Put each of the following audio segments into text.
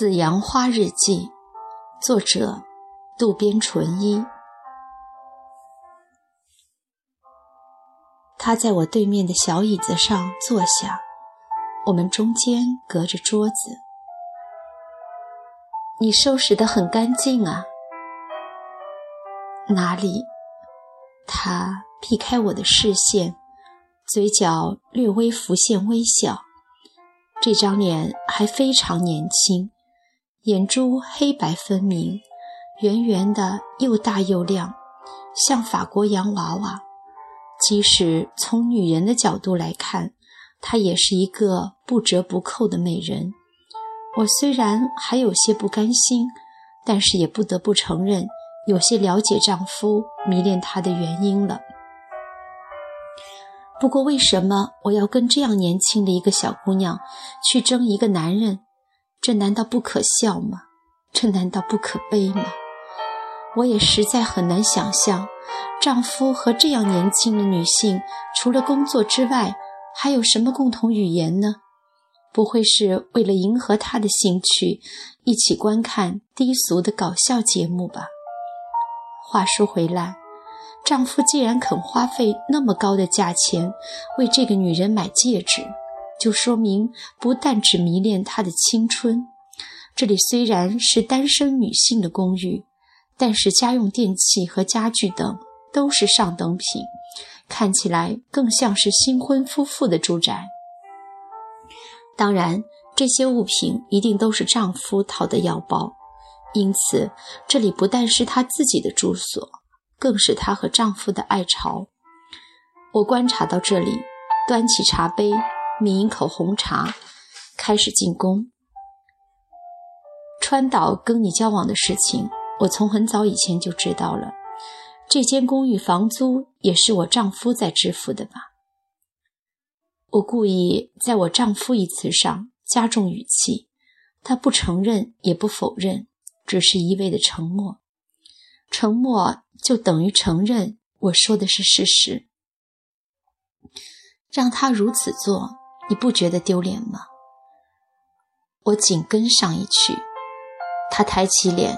紫阳花日记，作者渡边淳一。他在我对面的小椅子上坐下，我们中间隔着桌子。你收拾得很干净啊。哪里？他避开我的视线，嘴角略微浮现微笑。这张脸还非常年轻，眼珠黑白分明，圆圆的，又大又亮，像法国洋娃娃。即使从女人的角度来看，她也是一个不折不扣的美人。我虽然还有些不甘心，但是也不得不承认，有些了解丈夫迷恋她的原因了。不过，为什么我要跟这样年轻的一个小姑娘去争一个男人？这难道不可笑吗？这难道不可悲吗？我也实在很难想象，丈夫和这样年轻的女性除了工作之外，还有什么共同语言呢？不会是为了迎合她的兴趣，一起观看低俗的搞笑节目吧？话说回来。丈夫既然肯花费那么高的价钱为这个女人买戒指，就说明不但只迷恋她的青春。这里虽然是单身女性的公寓，但是家用电器和家具等都是上等品，看起来更像是新婚夫妇的住宅。当然，这些物品一定都是丈夫掏的腰包，因此这里不但是她自己的住所。更是她和丈夫的爱巢。我观察到这里，端起茶杯，抿一口红茶，开始进攻。川岛跟你交往的事情，我从很早以前就知道了。这间公寓房租也是我丈夫在支付的吧？我故意在我丈夫一词上加重语气，他不承认也不否认，只是一味的沉默。沉默。就等于承认我说的是事实。让他如此做，你不觉得丢脸吗？我紧跟上一去，他抬起脸，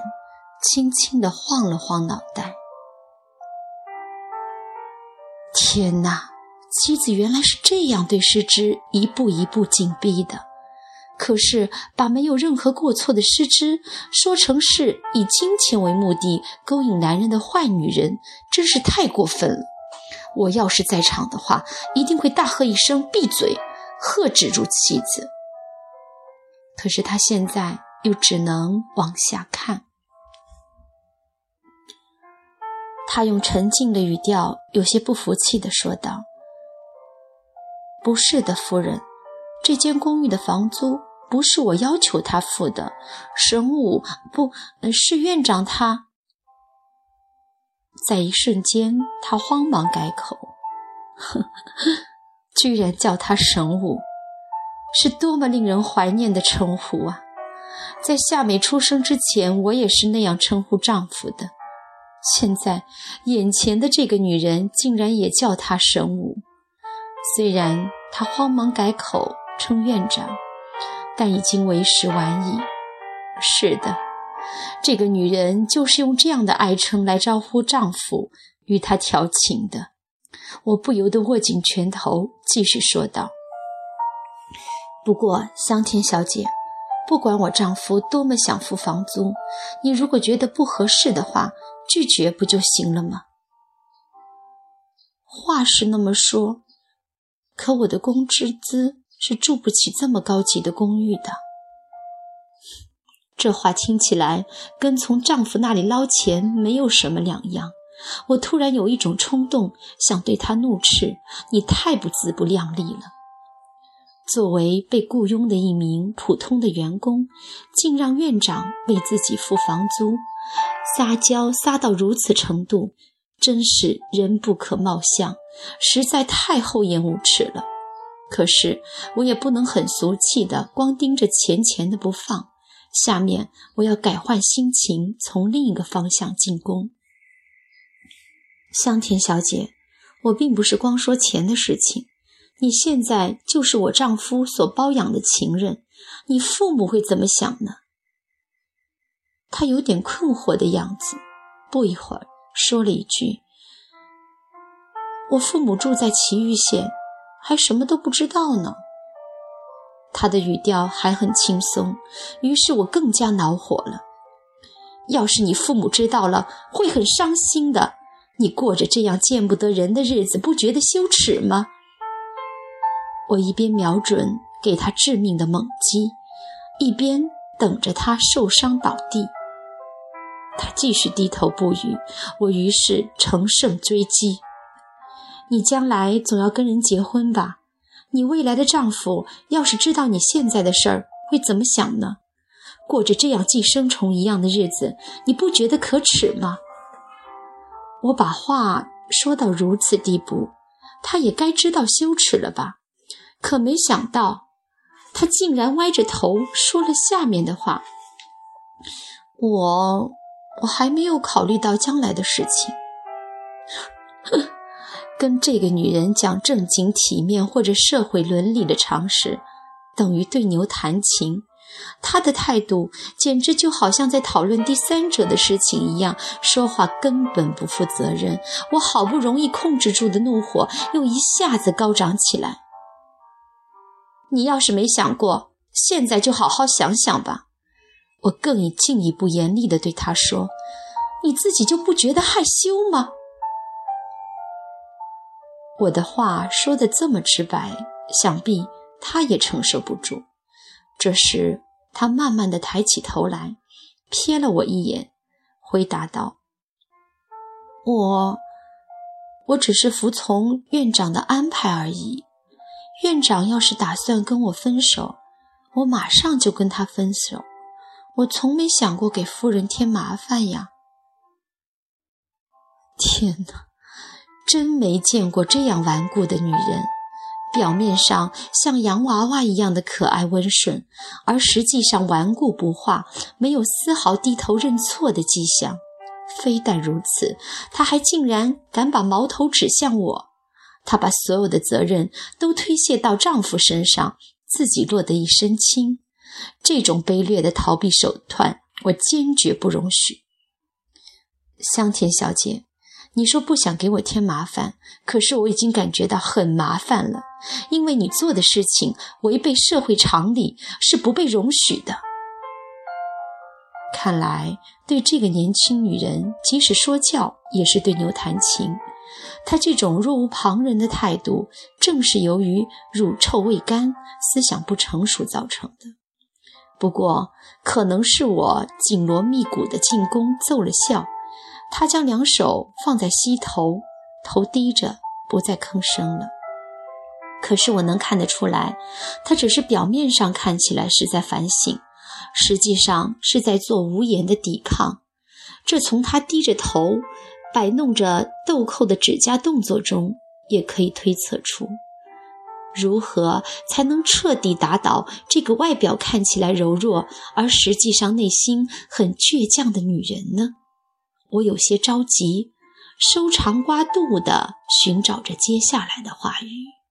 轻轻地晃了晃脑袋。天哪，妻子原来是这样对失之一步一步紧逼的。可是，把没有任何过错的失之说成是以金钱为目的勾引男人的坏女人，真是太过分了。我要是在场的话，一定会大喝一声“闭嘴”，喝止住妻子。可是他现在又只能往下看。他用沉静的语调，有些不服气地说道：“不是的，夫人，这间公寓的房租。”不是我要求他付的，神武不是院长他。在一瞬间，他慌忙改口：“呵呵，居然叫他神武，是多么令人怀念的称呼啊！在夏美出生之前，我也是那样称呼丈夫的。现在，眼前的这个女人竟然也叫他神武。虽然他慌忙改口称院长。”但已经为时晚矣。是的，这个女人就是用这样的爱称来招呼丈夫与她调情的。我不由得握紧拳头，继续说道：“不过，香田小姐，不管我丈夫多么想付房租，你如果觉得不合适的话，拒绝不就行了吗？”话是那么说，可我的工资资……是住不起这么高级的公寓的。这话听起来跟从丈夫那里捞钱没有什么两样。我突然有一种冲动，想对他怒斥：“你太不自不量力了！作为被雇佣的一名普通的员工，竟让院长为自己付房租，撒娇撒到如此程度，真是人不可貌相，实在太厚颜无耻了。”可是我也不能很俗气的光盯着钱钱的不放，下面我要改换心情，从另一个方向进攻。香田小姐，我并不是光说钱的事情，你现在就是我丈夫所包养的情人，你父母会怎么想呢？他有点困惑的样子，不一会儿说了一句：“我父母住在祁玉县，还什么都不知道呢。”他的语调还很轻松，于是我更加恼火了。要是你父母知道了，会很伤心的。你过着这样见不得人的日子，不觉得羞耻吗？我一边瞄准给他致命的猛击，一边等着他受伤倒地。他继续低头不语，我于是乘胜追击：“你将来总要跟人结婚吧？你未来的丈夫要是知道你现在的事儿，会怎么想呢？过着这样寄生虫一样的日子，你不觉得可耻吗？”我把话说到如此地步，他也该知道羞耻了吧？可没想到，他竟然歪着头说了下面的话：“我，我还没有考虑到将来的事情。跟这个女人讲正经、体面或者社会伦理的常识，等于对牛弹琴。”他的态度简直就好像在讨论第三者的事情一样，说话根本不负责任。我好不容易控制住的怒火又一下子高涨起来。你要是没想过，现在就好好想想吧。我更以进一步严厉地对他说：“你自己就不觉得害羞吗？”我的话说得这么直白，想必他也承受不住。这时，他慢慢的抬起头来，瞥了我一眼，回答道：“我，我只是服从院长的安排而已。院长要是打算跟我分手，我马上就跟他分手。我从没想过给夫人添麻烦呀。”天哪，真没见过这样顽固的女人。表面上像洋娃娃一样的可爱温顺，而实际上顽固不化，没有丝毫低头认错的迹象。非但如此，她还竟然敢把矛头指向我。她把所有的责任都推卸到丈夫身上，自己落得一身轻。这种卑劣的逃避手段，我坚决不容许。香甜小姐。你说不想给我添麻烦，可是我已经感觉到很麻烦了，因为你做的事情违背社会常理，是不被容许的。看来对这个年轻女人，即使说教也是对牛弹琴。她这种若无旁人的态度，正是由于乳臭未干、思想不成熟造成的。不过，可能是我紧锣密鼓的进攻奏了效。他将两手放在膝头，头低着，不再吭声了。可是我能看得出来，他只是表面上看起来是在反省，实际上是在做无言的抵抗。这从他低着头摆弄着豆蔻的指甲动作中也可以推测出。如何才能彻底打倒这个外表看起来柔弱，而实际上内心很倔强的女人呢？我有些着急，搜肠刮肚地寻找着接下来的话语。